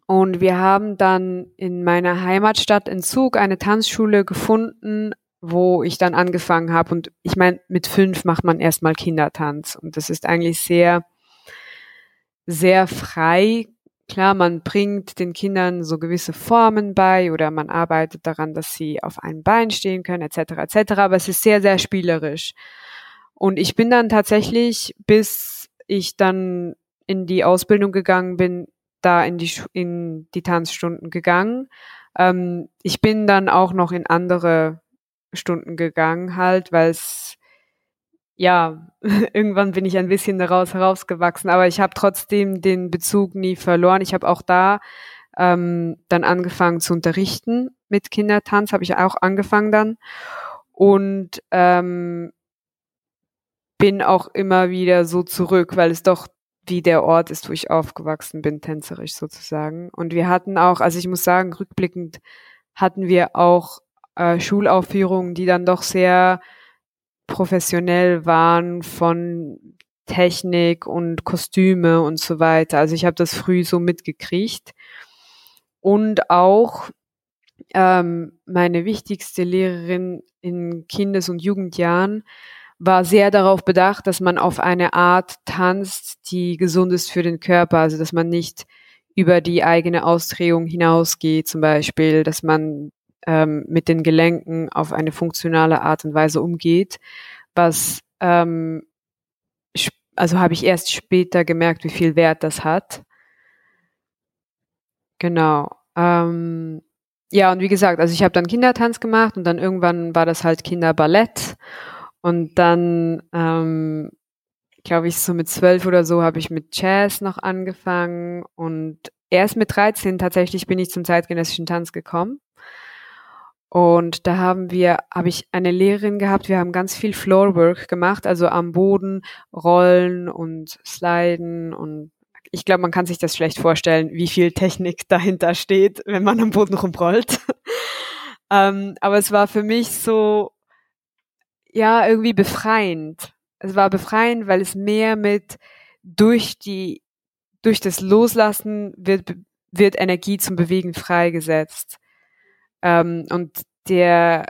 und wir haben dann in meiner Heimatstadt in Zug eine Tanzschule gefunden, wo ich dann angefangen habe. Und ich meine, mit fünf macht man erstmal Kindertanz. Und das ist eigentlich sehr sehr frei. Klar, man bringt den Kindern so gewisse Formen bei oder man arbeitet daran, dass sie auf einem Bein stehen können, etc., etc., aber es ist sehr, sehr spielerisch. Und ich bin dann tatsächlich, bis ich dann in die Ausbildung gegangen bin, da in die, in die Tanzstunden gegangen. Ähm, ich bin dann auch noch in andere Stunden gegangen, halt, weil es ja, <laughs> irgendwann bin ich ein bisschen daraus herausgewachsen, aber ich habe trotzdem den Bezug nie verloren. Ich habe auch da ähm, dann angefangen zu unterrichten mit Kindertanz, habe ich auch angefangen dann und ähm, bin auch immer wieder so zurück, weil es doch wie der Ort ist, wo ich aufgewachsen bin, tänzerisch sozusagen. Und wir hatten auch, also ich muss sagen, rückblickend hatten wir auch äh, Schulaufführungen, die dann doch sehr professionell waren von Technik und Kostüme und so weiter. Also ich habe das früh so mitgekriegt. Und auch ähm, meine wichtigste Lehrerin in Kindes- und Jugendjahren war sehr darauf bedacht, dass man auf eine Art tanzt, die gesund ist für den Körper. Also dass man nicht über die eigene Ausdrehung hinausgeht, zum Beispiel, dass man ähm, mit den Gelenken auf eine funktionale Art und Weise umgeht, was ähm, also habe ich erst später gemerkt, wie viel Wert das hat. Genau. Ähm, ja, und wie gesagt, also ich habe dann Kindertanz gemacht und dann irgendwann war das halt Kinderballett. Und dann, ähm, glaube ich, so mit zwölf oder so habe ich mit Jazz noch angefangen. Und erst mit 13 tatsächlich bin ich zum zeitgenössischen Tanz gekommen. Und da haben wir, habe ich eine Lehrerin gehabt, wir haben ganz viel Floorwork gemacht, also am Boden rollen und sliden und ich glaube, man kann sich das schlecht vorstellen, wie viel Technik dahinter steht, wenn man am Boden rumrollt. <laughs> ähm, aber es war für mich so, ja, irgendwie befreiend. Es war befreiend, weil es mehr mit durch die, durch das Loslassen wird, wird Energie zum Bewegen freigesetzt. Ähm, und der,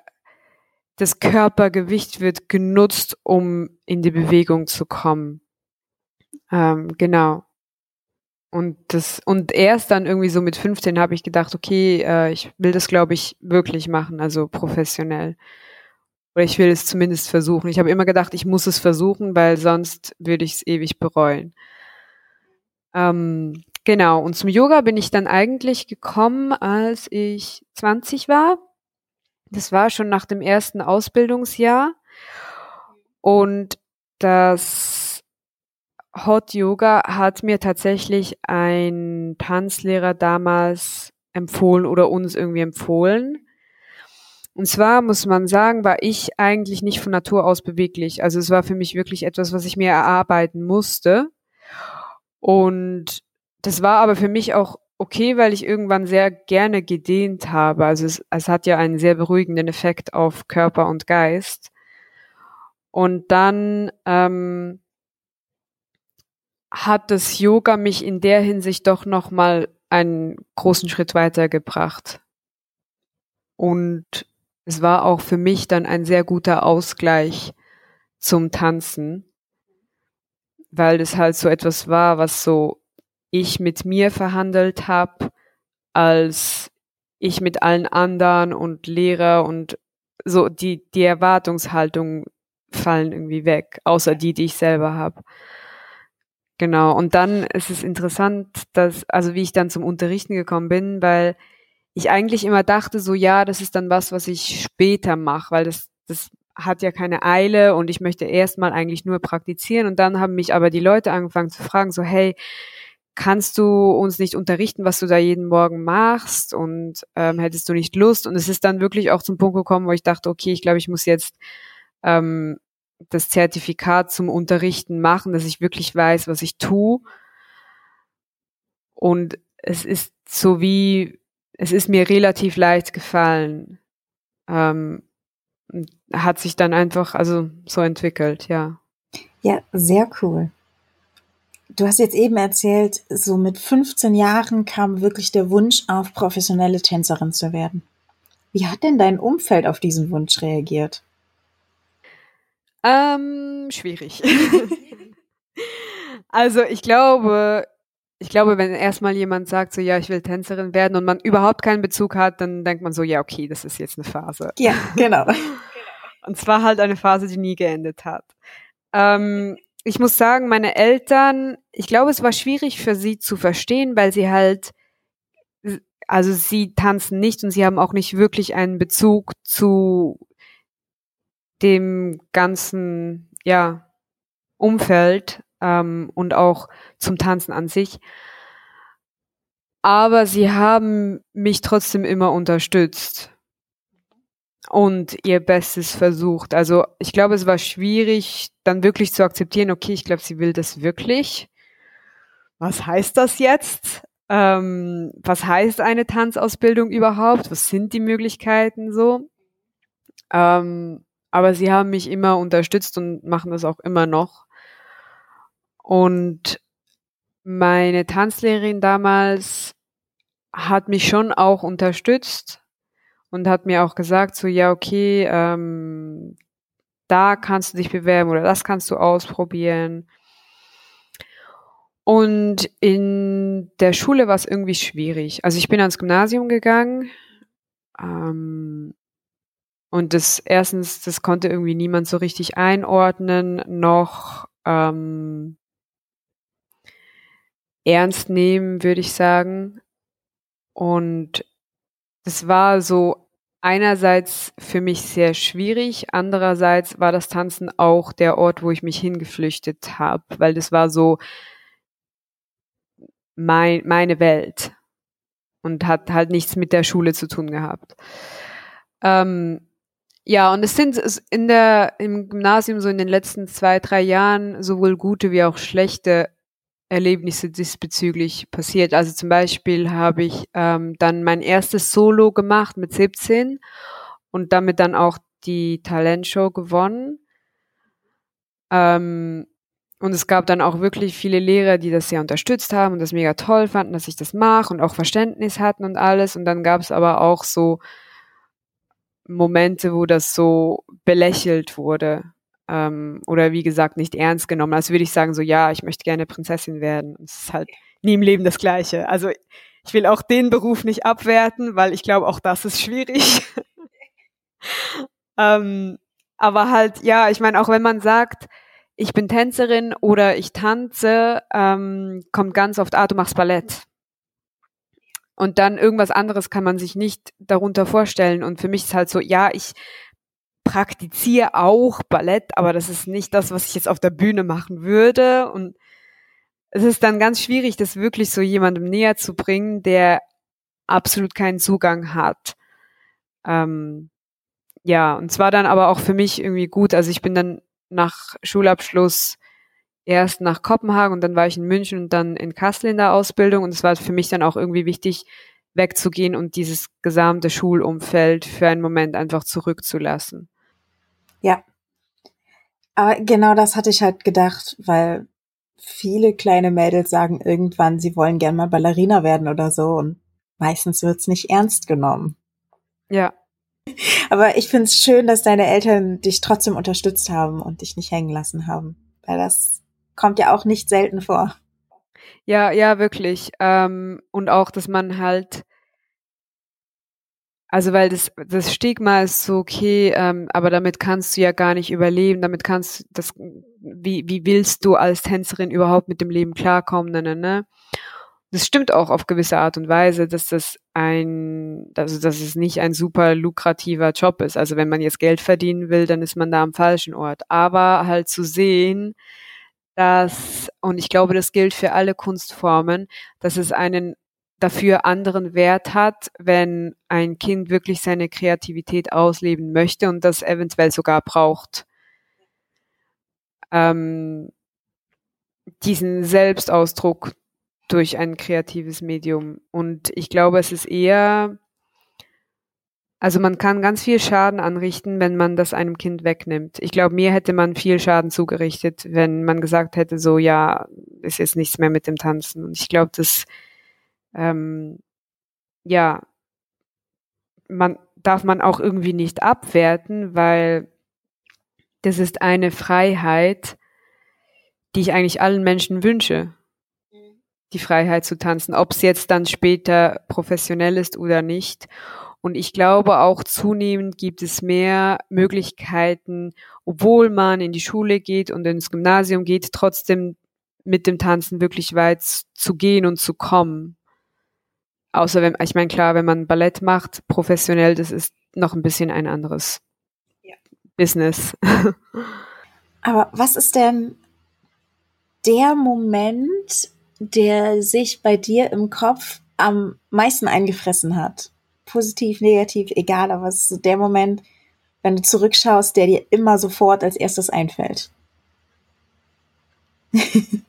das Körpergewicht wird genutzt, um in die Bewegung zu kommen. Ähm, genau. Und das, und erst dann irgendwie so mit 15 habe ich gedacht, okay, äh, ich will das, glaube ich, wirklich machen, also professionell. Oder ich will es zumindest versuchen. Ich habe immer gedacht, ich muss es versuchen, weil sonst würde ich es ewig bereuen. Ähm, Genau, und zum Yoga bin ich dann eigentlich gekommen, als ich 20 war. Das war schon nach dem ersten Ausbildungsjahr. Und das Hot Yoga hat mir tatsächlich ein Tanzlehrer damals empfohlen oder uns irgendwie empfohlen. Und zwar muss man sagen, war ich eigentlich nicht von Natur aus beweglich. Also es war für mich wirklich etwas, was ich mir erarbeiten musste. Und das war aber für mich auch okay, weil ich irgendwann sehr gerne gedehnt habe. Also es, es hat ja einen sehr beruhigenden Effekt auf Körper und Geist. Und dann ähm, hat das Yoga mich in der Hinsicht doch noch mal einen großen Schritt weitergebracht. Und es war auch für mich dann ein sehr guter Ausgleich zum Tanzen, weil es halt so etwas war, was so ich mit mir verhandelt habe, als ich mit allen anderen und Lehrer und so die, die Erwartungshaltung fallen irgendwie weg, außer die, die ich selber habe. Genau. Und dann ist es interessant, dass, also wie ich dann zum Unterrichten gekommen bin, weil ich eigentlich immer dachte, so ja, das ist dann was, was ich später mache, weil das, das hat ja keine Eile und ich möchte erstmal eigentlich nur praktizieren. Und dann haben mich aber die Leute angefangen zu fragen, so hey, kannst du uns nicht unterrichten, was du da jeden Morgen machst und ähm, hättest du nicht Lust? Und es ist dann wirklich auch zum Punkt gekommen, wo ich dachte, okay, ich glaube, ich muss jetzt ähm, das Zertifikat zum Unterrichten machen, dass ich wirklich weiß, was ich tue. Und es ist so wie, es ist mir relativ leicht gefallen. Ähm, hat sich dann einfach, also so entwickelt, ja. Ja, sehr cool. Du hast jetzt eben erzählt, so mit 15 Jahren kam wirklich der Wunsch auf, professionelle Tänzerin zu werden. Wie hat denn dein Umfeld auf diesen Wunsch reagiert? Ähm, schwierig. <laughs> also ich glaube, ich glaube, wenn erstmal jemand sagt, so ja, ich will Tänzerin werden und man überhaupt keinen Bezug hat, dann denkt man so, ja, okay, das ist jetzt eine Phase. Ja, genau. <laughs> und zwar halt eine Phase, die nie geendet hat. Ähm, ich muss sagen, meine Eltern, ich glaube, es war schwierig für sie zu verstehen, weil sie halt, also sie tanzen nicht und sie haben auch nicht wirklich einen Bezug zu dem ganzen, ja, Umfeld ähm, und auch zum Tanzen an sich. Aber sie haben mich trotzdem immer unterstützt und ihr Bestes versucht. Also ich glaube, es war schwierig, dann wirklich zu akzeptieren, okay, ich glaube, sie will das wirklich. Was heißt das jetzt? Ähm, was heißt eine Tanzausbildung überhaupt? Was sind die Möglichkeiten so? Ähm, aber sie haben mich immer unterstützt und machen das auch immer noch. Und meine Tanzlehrerin damals hat mich schon auch unterstützt und hat mir auch gesagt, so ja, okay, ähm, da kannst du dich bewerben oder das kannst du ausprobieren. Und in der Schule war es irgendwie schwierig. Also ich bin ans Gymnasium gegangen ähm, und das erstens, das konnte irgendwie niemand so richtig einordnen, noch ähm, ernst nehmen, würde ich sagen. Und es war so einerseits für mich sehr schwierig, andererseits war das Tanzen auch der Ort, wo ich mich hingeflüchtet habe, weil das war so mein, meine Welt und hat halt nichts mit der Schule zu tun gehabt. Ähm, ja, und es sind in der, im Gymnasium so in den letzten zwei, drei Jahren sowohl gute wie auch schlechte Erlebnisse diesbezüglich passiert. Also zum Beispiel habe ich ähm, dann mein erstes Solo gemacht mit 17 und damit dann auch die Talentshow gewonnen. Ähm, und es gab dann auch wirklich viele Lehrer, die das sehr unterstützt haben und das mega toll fanden, dass ich das mache und auch Verständnis hatten und alles. Und dann gab es aber auch so Momente, wo das so belächelt wurde ähm, oder wie gesagt nicht ernst genommen. Also würde ich sagen so, ja, ich möchte gerne Prinzessin werden. Es ist halt nie im Leben das Gleiche. Also ich will auch den Beruf nicht abwerten, weil ich glaube, auch das ist schwierig. <laughs> ähm, aber halt, ja, ich meine, auch wenn man sagt, ich bin Tänzerin oder ich tanze, ähm, kommt ganz oft, ah, du machst Ballett. Und dann irgendwas anderes kann man sich nicht darunter vorstellen. Und für mich ist halt so, ja, ich praktiziere auch Ballett, aber das ist nicht das, was ich jetzt auf der Bühne machen würde. Und es ist dann ganz schwierig, das wirklich so jemandem näher zu bringen, der absolut keinen Zugang hat. Ähm, ja, und zwar dann aber auch für mich irgendwie gut. Also ich bin dann nach Schulabschluss erst nach Kopenhagen und dann war ich in München und dann in Kassel in der Ausbildung und es war für mich dann auch irgendwie wichtig, wegzugehen und dieses gesamte Schulumfeld für einen Moment einfach zurückzulassen. Ja. Aber genau das hatte ich halt gedacht, weil viele kleine Mädels sagen irgendwann, sie wollen gern mal Ballerina werden oder so und meistens wird's nicht ernst genommen. Ja. Aber ich find's schön, dass deine Eltern dich trotzdem unterstützt haben und dich nicht hängen lassen haben, weil das kommt ja auch nicht selten vor. Ja, ja, wirklich. Ähm, und auch, dass man halt, also weil das, das Stigma ist so, okay, ähm, aber damit kannst du ja gar nicht überleben, damit kannst du das, wie, wie willst du als Tänzerin überhaupt mit dem Leben klarkommen, ne, ne, ne? das stimmt auch auf gewisse Art und Weise, dass das ein, also dass es nicht ein super lukrativer Job ist. Also wenn man jetzt Geld verdienen will, dann ist man da am falschen Ort. Aber halt zu sehen, dass, und ich glaube, das gilt für alle Kunstformen, dass es einen dafür anderen Wert hat, wenn ein Kind wirklich seine Kreativität ausleben möchte und das eventuell sogar braucht. Ähm, diesen Selbstausdruck durch ein kreatives Medium. Und ich glaube, es ist eher, also man kann ganz viel Schaden anrichten, wenn man das einem Kind wegnimmt. Ich glaube, mir hätte man viel Schaden zugerichtet, wenn man gesagt hätte, so ja, ist jetzt nichts mehr mit dem Tanzen. Und ich glaube, dass ähm, ja, man darf man auch irgendwie nicht abwerten, weil das ist eine Freiheit, die ich eigentlich allen Menschen wünsche die Freiheit zu tanzen, ob es jetzt dann später professionell ist oder nicht. Und ich glaube auch zunehmend gibt es mehr Möglichkeiten, obwohl man in die Schule geht und ins Gymnasium geht, trotzdem mit dem Tanzen wirklich weit zu gehen und zu kommen. Außer wenn, ich meine, klar, wenn man Ballett macht, professionell, das ist noch ein bisschen ein anderes ja. Business. <laughs> Aber was ist denn der Moment, der sich bei dir im Kopf am meisten eingefressen hat? Positiv, negativ, egal, aber es ist so der Moment, wenn du zurückschaust, der dir immer sofort als erstes einfällt. <laughs>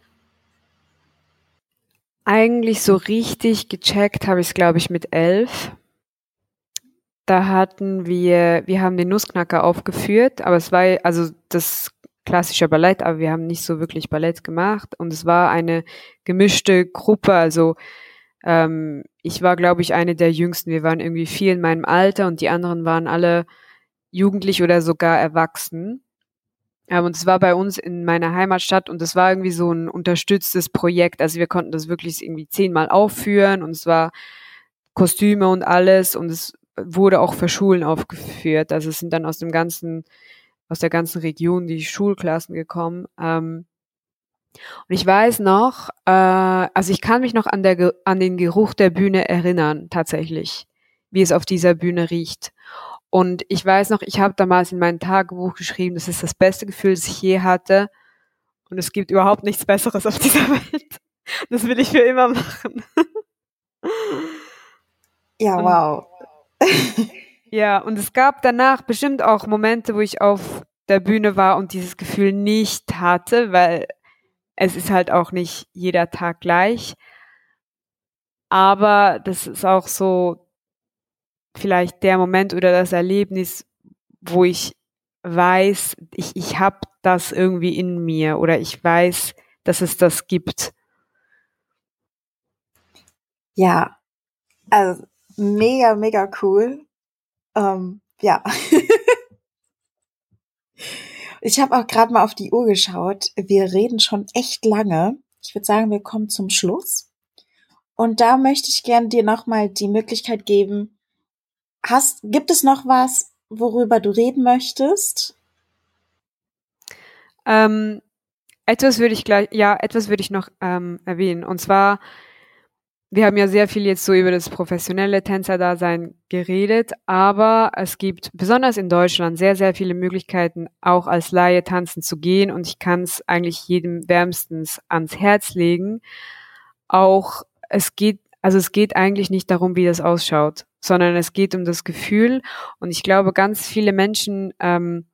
Eigentlich so richtig gecheckt habe ich es, glaube ich, mit elf. Da hatten wir, wir haben den Nussknacker aufgeführt, aber es war, also das klassischer Ballett, aber wir haben nicht so wirklich Ballett gemacht und es war eine gemischte Gruppe, also ähm, ich war, glaube ich, eine der jüngsten. Wir waren irgendwie vier in meinem Alter und die anderen waren alle jugendlich oder sogar erwachsen. Ähm, und es war bei uns in meiner Heimatstadt und es war irgendwie so ein unterstütztes Projekt. Also wir konnten das wirklich irgendwie zehnmal aufführen und es war Kostüme und alles und es wurde auch für Schulen aufgeführt. Also es sind dann aus dem ganzen aus der ganzen Region die Schulklassen gekommen. Ähm, und ich weiß noch, äh, also ich kann mich noch an, der, an den Geruch der Bühne erinnern, tatsächlich, wie es auf dieser Bühne riecht. Und ich weiß noch, ich habe damals in mein Tagebuch geschrieben, das ist das beste Gefühl, das ich je hatte. Und es gibt überhaupt nichts Besseres auf dieser <laughs> Welt. Das will ich für immer machen. Ja, wow. Ja, und es gab danach bestimmt auch Momente, wo ich auf der Bühne war und dieses Gefühl nicht hatte, weil es ist halt auch nicht jeder Tag gleich. Aber das ist auch so vielleicht der Moment oder das Erlebnis, wo ich weiß, ich, ich habe das irgendwie in mir oder ich weiß, dass es das gibt. Ja, also mega, mega cool. Ähm, ja. <laughs> ich habe auch gerade mal auf die Uhr geschaut. Wir reden schon echt lange. Ich würde sagen, wir kommen zum Schluss. Und da möchte ich gerne dir nochmal die Möglichkeit geben. Hast, gibt es noch was, worüber du reden möchtest? Ähm, etwas würde ich gleich, ja, etwas würde ich noch ähm, erwähnen. Und zwar wir haben ja sehr viel jetzt so über das professionelle Tänzerdasein geredet, aber es gibt besonders in Deutschland sehr, sehr viele Möglichkeiten, auch als Laie tanzen zu gehen und ich kann es eigentlich jedem wärmstens ans Herz legen. Auch es geht, also es geht eigentlich nicht darum, wie das ausschaut, sondern es geht um das Gefühl und ich glaube, ganz viele Menschen ähm,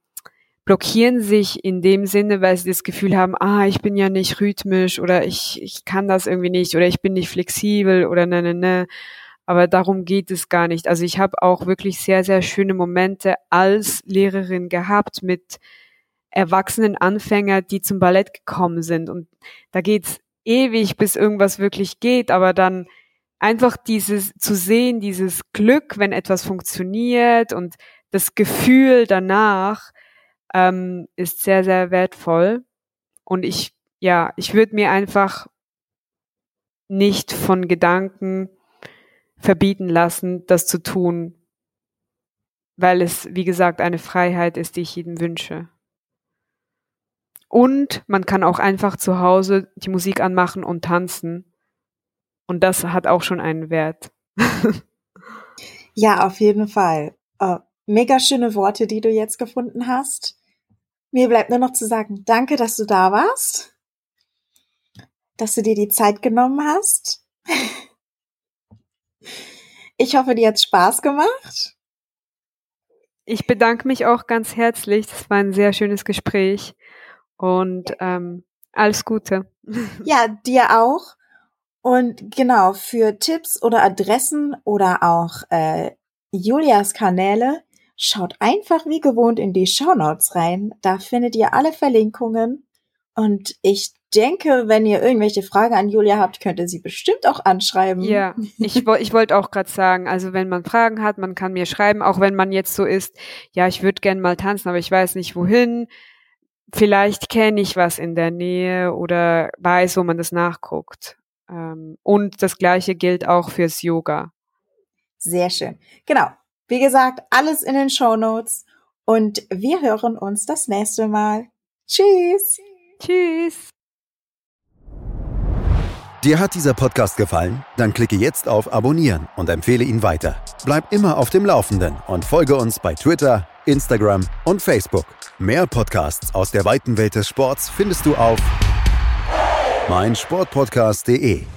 blockieren sich in dem Sinne, weil sie das Gefühl haben, ah, ich bin ja nicht rhythmisch oder ich, ich kann das irgendwie nicht oder ich bin nicht flexibel oder ne, ne, ne. Aber darum geht es gar nicht. Also ich habe auch wirklich sehr, sehr schöne Momente als Lehrerin gehabt mit erwachsenen Anfänger, die zum Ballett gekommen sind. Und da geht's ewig, bis irgendwas wirklich geht, aber dann einfach dieses zu sehen, dieses Glück, wenn etwas funktioniert und das Gefühl danach, ähm, ist sehr, sehr wertvoll. Und ich, ja, ich würde mir einfach nicht von Gedanken verbieten lassen, das zu tun, weil es, wie gesagt, eine Freiheit ist, die ich jedem wünsche. Und man kann auch einfach zu Hause die Musik anmachen und tanzen. Und das hat auch schon einen Wert. ja, auf jeden Fall. Uh, mega schöne Worte, die du jetzt gefunden hast. Mir bleibt nur noch zu sagen, danke, dass du da warst, dass du dir die Zeit genommen hast. <laughs> Ich hoffe, dir hat Spaß gemacht. Ich bedanke mich auch ganz herzlich. Das war ein sehr schönes Gespräch und ähm, alles Gute. Ja, dir auch. Und genau, für Tipps oder Adressen oder auch äh, Julias Kanäle, schaut einfach wie gewohnt in die Show Notes rein. Da findet ihr alle Verlinkungen. Und ich denke, wenn ihr irgendwelche Fragen an Julia habt, könnt ihr sie bestimmt auch anschreiben. Ja, <laughs> ich, ich wollte auch gerade sagen, also wenn man Fragen hat, man kann mir schreiben, auch wenn man jetzt so ist, ja, ich würde gern mal tanzen, aber ich weiß nicht wohin. Vielleicht kenne ich was in der Nähe oder weiß, wo man das nachguckt. Ähm, und das gleiche gilt auch fürs Yoga. Sehr schön. Genau. Wie gesagt, alles in den Show Notes. Und wir hören uns das nächste Mal. Tschüss. Tschüss. Dir hat dieser Podcast gefallen? Dann klicke jetzt auf Abonnieren und empfehle ihn weiter. Bleib immer auf dem Laufenden und folge uns bei Twitter, Instagram und Facebook. Mehr Podcasts aus der weiten Welt des Sports findest du auf meinsportpodcast.de.